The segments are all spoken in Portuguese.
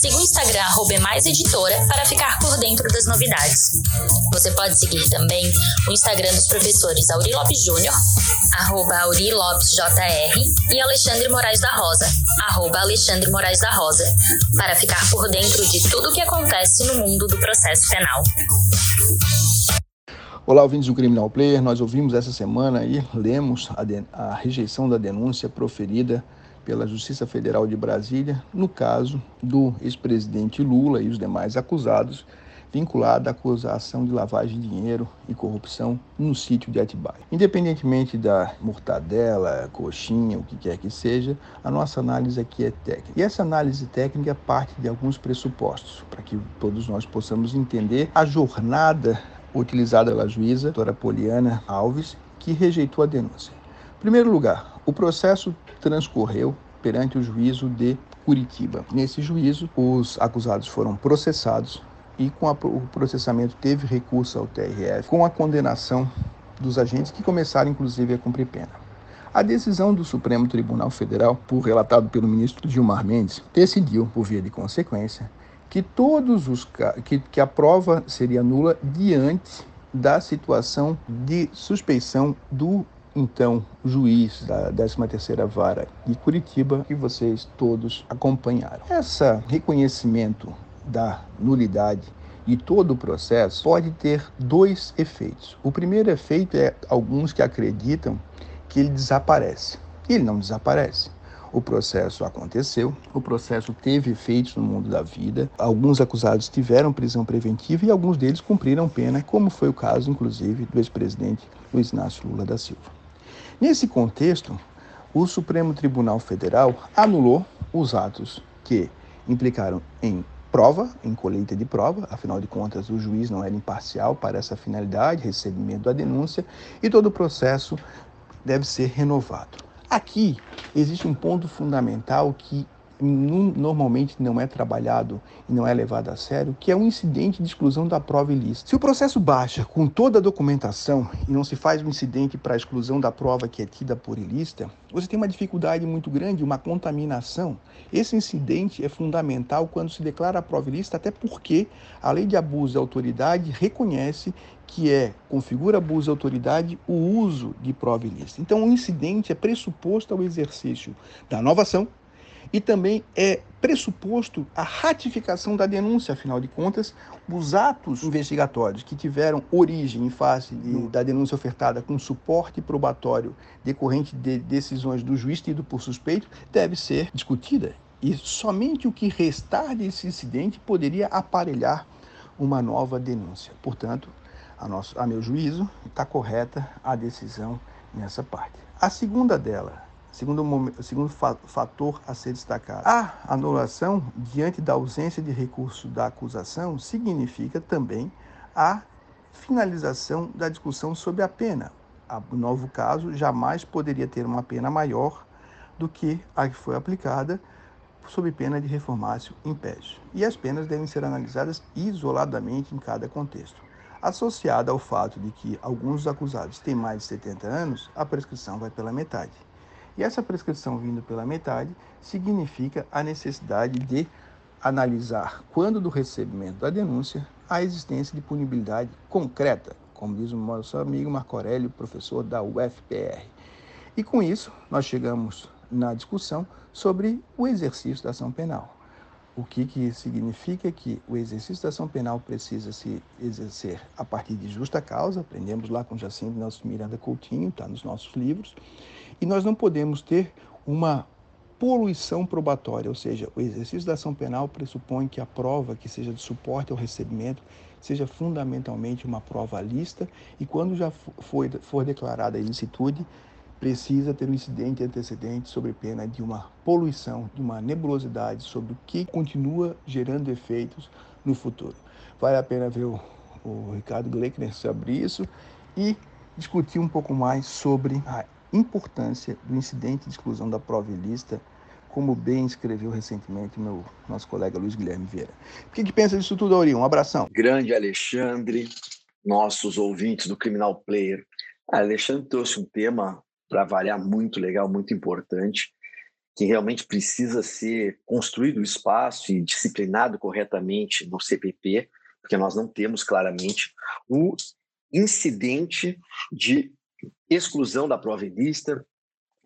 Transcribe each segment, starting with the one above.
Siga o Instagram @emaiseditora para ficar por dentro das novidades. Você pode seguir também o Instagram dos professores Auri Lopes Júnior, arroba Auri Lopes JR, e Alexandre Moraes da Rosa, arroba Alexandre Moraes da Rosa, para ficar por dentro de tudo o que acontece no mundo do processo penal. Olá, ouvintes do Criminal Player. Nós ouvimos essa semana e lemos a, a rejeição da denúncia proferida pela Justiça Federal de Brasília no caso do ex-presidente Lula e os demais acusados vinculada à acusação de lavagem de dinheiro e corrupção no sítio de Atibaia. Independentemente da mortadela, coxinha, o que quer que seja, a nossa análise aqui é técnica. E essa análise técnica parte de alguns pressupostos, para que todos nós possamos entender a jornada utilizada pela juíza, doutora Poliana Alves, que rejeitou a denúncia. Em primeiro lugar, o processo transcorreu perante o juízo de Curitiba. Nesse juízo, os acusados foram processados e com a, o processamento teve recurso ao TRF, com a condenação dos agentes que começaram inclusive a cumprir pena. A decisão do Supremo Tribunal Federal, por relatado pelo ministro Gilmar Mendes, decidiu, por via de consequência, que todos os que, que a prova seria nula diante da situação de suspeição do então juiz da 13ª Vara de Curitiba, que vocês todos acompanharam. Esse reconhecimento da nulidade e todo o processo pode ter dois efeitos. O primeiro efeito é alguns que acreditam que ele desaparece. Ele não desaparece. O processo aconteceu, o processo teve efeitos no mundo da vida. Alguns acusados tiveram prisão preventiva e alguns deles cumpriram pena, como foi o caso, inclusive, do ex-presidente Luiz Inácio Lula da Silva. Nesse contexto, o Supremo Tribunal Federal anulou os atos que implicaram em prova, em colheita de prova, afinal de contas o juiz não era imparcial para essa finalidade, recebimento da denúncia, e todo o processo deve ser renovado. Aqui existe um ponto fundamental que normalmente não é trabalhado e não é levado a sério, que é um incidente de exclusão da prova ilícita. Se o processo baixa com toda a documentação e não se faz um incidente para a exclusão da prova que é tida por ilícita, você tem uma dificuldade muito grande, uma contaminação. Esse incidente é fundamental quando se declara a prova ilícita, até porque a lei de abuso de autoridade reconhece que é, configura abuso de autoridade, o uso de prova ilícita. Então, o incidente é pressuposto ao exercício da nova ação, e também é pressuposto a ratificação da denúncia, afinal de contas, os atos investigatórios que tiveram origem em face de, da denúncia ofertada com suporte probatório decorrente de decisões do juiz tido por suspeito deve ser discutida. E somente o que restar desse incidente poderia aparelhar uma nova denúncia. Portanto, a, nosso, a meu juízo, está correta a decisão nessa parte. A segunda dela, Segundo, segundo fator a ser destacado, a anulação diante da ausência de recurso da acusação significa também a finalização da discussão sobre a pena. O novo caso jamais poderia ter uma pena maior do que a que foi aplicada sob pena de reformácio impede. E as penas devem ser analisadas isoladamente em cada contexto. Associada ao fato de que alguns acusados têm mais de 70 anos, a prescrição vai pela metade. E essa prescrição vindo pela metade significa a necessidade de analisar, quando do recebimento da denúncia, a existência de punibilidade concreta, como diz o nosso amigo Marco Aurélio, professor da UFPR. E com isso, nós chegamos na discussão sobre o exercício da ação penal. O que, que significa que o exercício da ação penal precisa se exercer a partir de justa causa, aprendemos lá com Jacinto Nelson Miranda Coutinho, está nos nossos livros, e nós não podemos ter uma poluição probatória, ou seja, o exercício da ação penal pressupõe que a prova que seja de suporte ao recebimento seja fundamentalmente uma prova lista. E quando já for, for declarada a ilicitude, precisa ter um incidente antecedente sobre pena de uma poluição, de uma nebulosidade sobre o que continua gerando efeitos no futuro. Vale a pena ver o, o Ricardo Gleickner sobre isso e discutir um pouco mais sobre a importância do incidente de exclusão da provilista, como bem escreveu recentemente meu nosso colega Luiz Guilherme Vieira. O que, que pensa disso tudo, Auri? Um abração. Grande Alexandre, nossos ouvintes do Criminal Player. Alexandre trouxe um tema para variar muito legal, muito importante, que realmente precisa ser construído o espaço e disciplinado corretamente no CPP, porque nós não temos claramente o incidente de exclusão da prova lista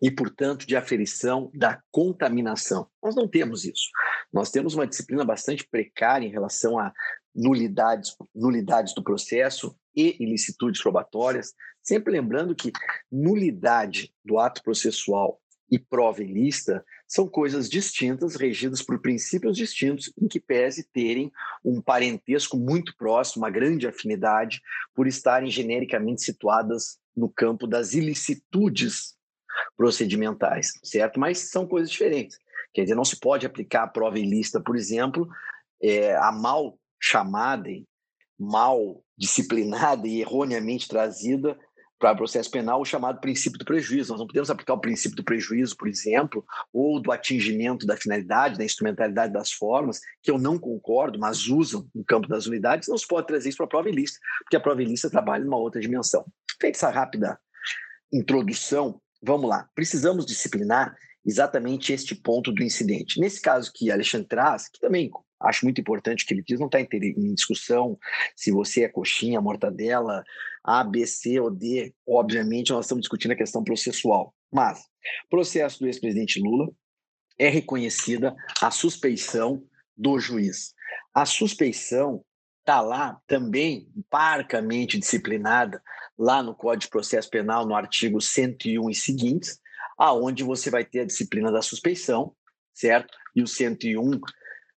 e, portanto, de aferição da contaminação. Nós não temos isso. Nós temos uma disciplina bastante precária em relação a nulidades, nulidades do processo e ilicitudes probatórias, sempre lembrando que nulidade do ato processual e prova ilícita são coisas distintas, regidas por princípios distintos, em que pese terem um parentesco muito próximo, uma grande afinidade, por estarem genericamente situadas no campo das ilicitudes procedimentais, certo? Mas são coisas diferentes. Quer dizer, não se pode aplicar a prova ilícita, por exemplo, é, a mal chamada, mal disciplinada e erroneamente trazida para o processo penal o chamado princípio do prejuízo. Nós não podemos aplicar o princípio do prejuízo, por exemplo, ou do atingimento da finalidade, da instrumentalidade das formas, que eu não concordo, mas usam no campo das unidades, não se pode trazer isso para a prova ilícita, porque a prova ilícita trabalha numa outra dimensão. Feita essa rápida introdução, vamos lá. Precisamos disciplinar exatamente este ponto do incidente. Nesse caso que Alexandre traz, que também acho muito importante que ele diz, não está em discussão se você é coxinha, mortadela, A, B, C ou D. Obviamente, nós estamos discutindo a questão processual. Mas, processo do ex-presidente Lula é reconhecida a suspeição do juiz. A suspeição está lá também parcamente disciplinada lá no Código de Processo Penal, no artigo 101 e seguintes, aonde você vai ter a disciplina da suspeição, certo? E o 101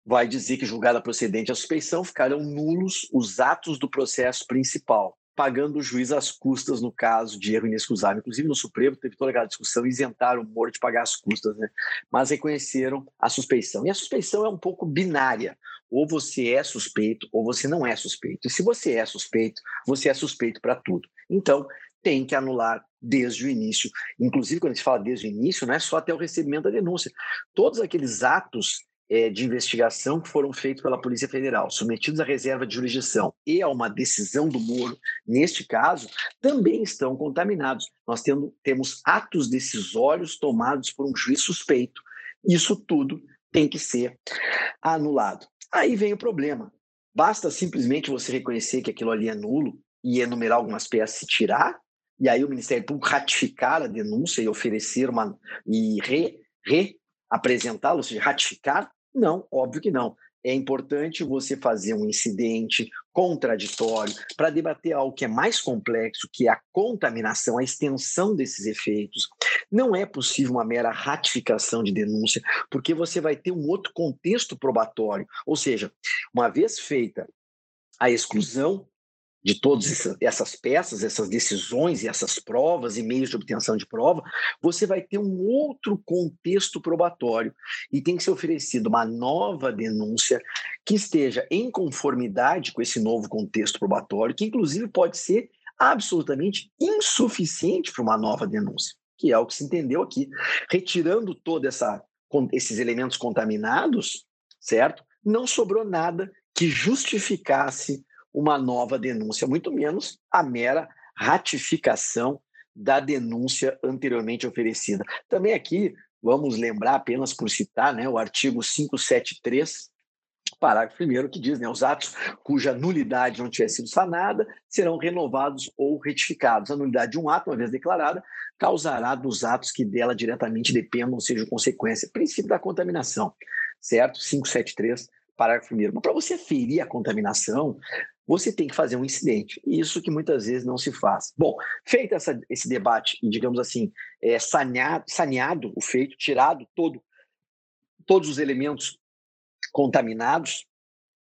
vai dizer que, julgada procedente a suspeição, ficarão nulos os atos do processo principal, pagando o juiz as custas no caso de erro inexcusável. Inclusive, no Supremo teve toda aquela discussão, isentaram o Moro de pagar as custas, né? mas reconheceram a suspeição. E a suspeição é um pouco binária. Ou você é suspeito, ou você não é suspeito. E se você é suspeito, você é suspeito para tudo. Então, tem que anular desde o início. Inclusive, quando a gente fala desde o início, não é só até o recebimento da denúncia. Todos aqueles atos é, de investigação que foram feitos pela Polícia Federal, submetidos à reserva de jurisdição e a uma decisão do Moro, neste caso, também estão contaminados. Nós tendo, temos atos decisórios tomados por um juiz suspeito. Isso tudo tem que ser anulado. Aí vem o problema. Basta simplesmente você reconhecer que aquilo ali é nulo e enumerar algumas peças e tirar, e aí o Ministério Público ratificar a denúncia e oferecer uma e re, re apresentá-lo, ou seja, ratificar? Não, óbvio que não. É importante você fazer um incidente contraditório para debater algo que é mais complexo, que é a contaminação, a extensão desses efeitos. Não é possível uma mera ratificação de denúncia, porque você vai ter um outro contexto probatório. Ou seja, uma vez feita a exclusão, de todas essas peças, essas decisões e essas provas e meios de obtenção de prova, você vai ter um outro contexto probatório e tem que ser oferecida uma nova denúncia que esteja em conformidade com esse novo contexto probatório, que inclusive pode ser absolutamente insuficiente para uma nova denúncia, que é o que se entendeu aqui, retirando toda essa esses elementos contaminados, certo? Não sobrou nada que justificasse uma nova denúncia, muito menos a mera ratificação da denúncia anteriormente oferecida. Também aqui, vamos lembrar apenas por citar né, o artigo 573, parágrafo 1 que diz, né, os atos cuja nulidade não tiver sido sanada serão renovados ou retificados. A nulidade de um ato, uma vez declarada, causará dos atos que dela diretamente dependam, seja, consequência. Princípio da contaminação, certo? 573, parágrafo 1 Mas para você ferir a contaminação, você tem que fazer um incidente. Isso que muitas vezes não se faz. Bom, feito essa, esse debate, digamos assim, é, saneado, saneado o feito, tirado todo, todos os elementos contaminados,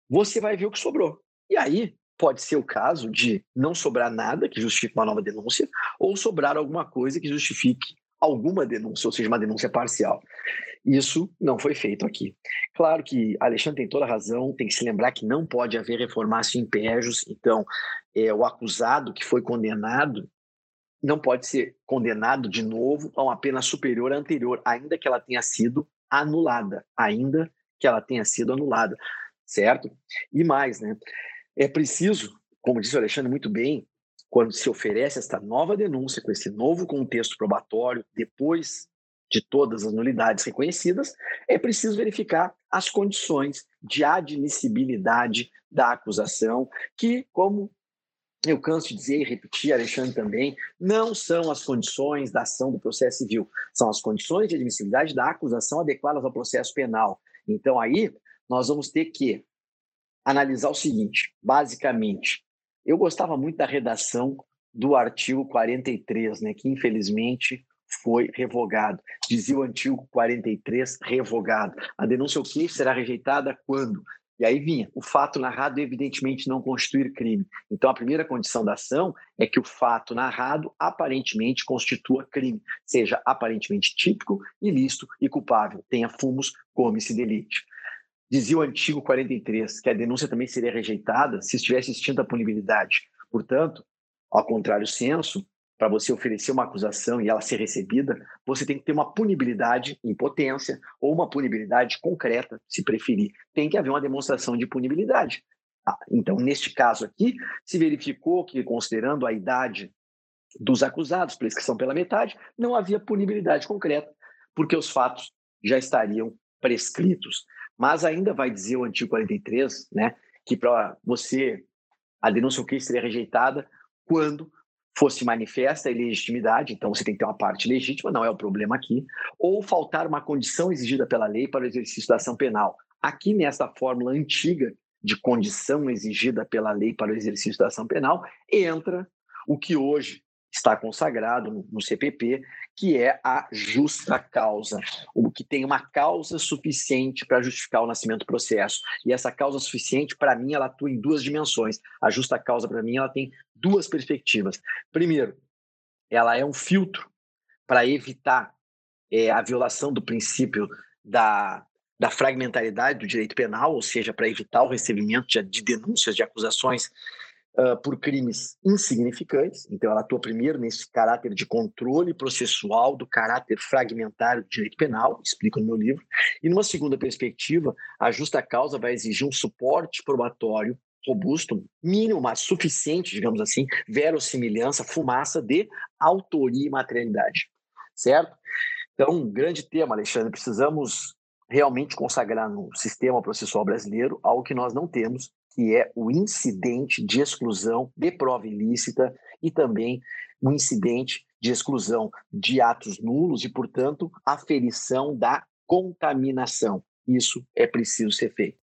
você vai ver o que sobrou. E aí pode ser o caso de não sobrar nada que justifique uma nova denúncia, ou sobrar alguma coisa que justifique alguma denúncia, ou seja, uma denúncia parcial. Isso não foi feito aqui. Claro que Alexandre tem toda a razão, tem que se lembrar que não pode haver reformácio impégios, então é, o acusado que foi condenado não pode ser condenado de novo a uma pena superior à anterior, ainda que ela tenha sido anulada, ainda que ela tenha sido anulada, certo? E mais, né? É preciso, como disse o Alexandre muito bem, quando se oferece esta nova denúncia com esse novo contexto probatório, depois de todas as nulidades reconhecidas, é preciso verificar as condições de admissibilidade da acusação, que, como eu canso de dizer e repetir, Alexandre também, não são as condições da ação do processo civil, são as condições de admissibilidade da acusação adequadas ao processo penal. Então, aí, nós vamos ter que analisar o seguinte: basicamente, eu gostava muito da redação do artigo 43, né, que infelizmente foi revogado. Dizia o antigo 43 revogado. A denúncia o que será rejeitada quando? E aí vinha, o fato narrado evidentemente não constituir crime. Então a primeira condição da ação é que o fato narrado aparentemente constitua crime, seja aparentemente típico, ilícito e culpável, tenha fumos, come-se delite. Dizia o antigo 43 que a denúncia também seria rejeitada se estivesse extinta a punibilidade. Portanto, ao contrário senso, para você oferecer uma acusação e ela ser recebida, você tem que ter uma punibilidade em potência ou uma punibilidade concreta, se preferir. Tem que haver uma demonstração de punibilidade. Ah, então, neste caso aqui, se verificou que, considerando a idade dos acusados, prescrição pela metade, não havia punibilidade concreta, porque os fatos já estariam prescritos. Mas ainda vai dizer o artigo 43, né, que para você a denúncia o que seria rejeitada quando fosse manifesta a ilegitimidade, então você tem que ter uma parte legítima, não é o problema aqui, ou faltar uma condição exigida pela lei para o exercício da ação penal. Aqui nesta fórmula antiga de condição exigida pela lei para o exercício da ação penal, entra o que hoje está consagrado no CPP, que é a justa causa, o que tem uma causa suficiente para justificar o nascimento do processo. E essa causa suficiente, para mim, ela atua em duas dimensões. A justa causa, para mim, ela tem duas perspectivas. Primeiro, ela é um filtro para evitar é, a violação do princípio da, da fragmentaridade do direito penal, ou seja, para evitar o recebimento de, de denúncias, de acusações uh, por crimes insignificantes. Então, ela atua primeiro nesse caráter de controle processual do caráter fragmentário do direito penal, explico no meu livro. E, numa segunda perspectiva, a justa causa vai exigir um suporte probatório robusto, mínimo, mas suficiente, digamos assim, verossimilhança, fumaça de autoria e materialidade, certo? Então, um grande tema, Alexandre, precisamos realmente consagrar no sistema processual brasileiro algo que nós não temos, que é o incidente de exclusão de prova ilícita e também o incidente de exclusão de atos nulos e, portanto, aferição da contaminação. Isso é preciso ser feito.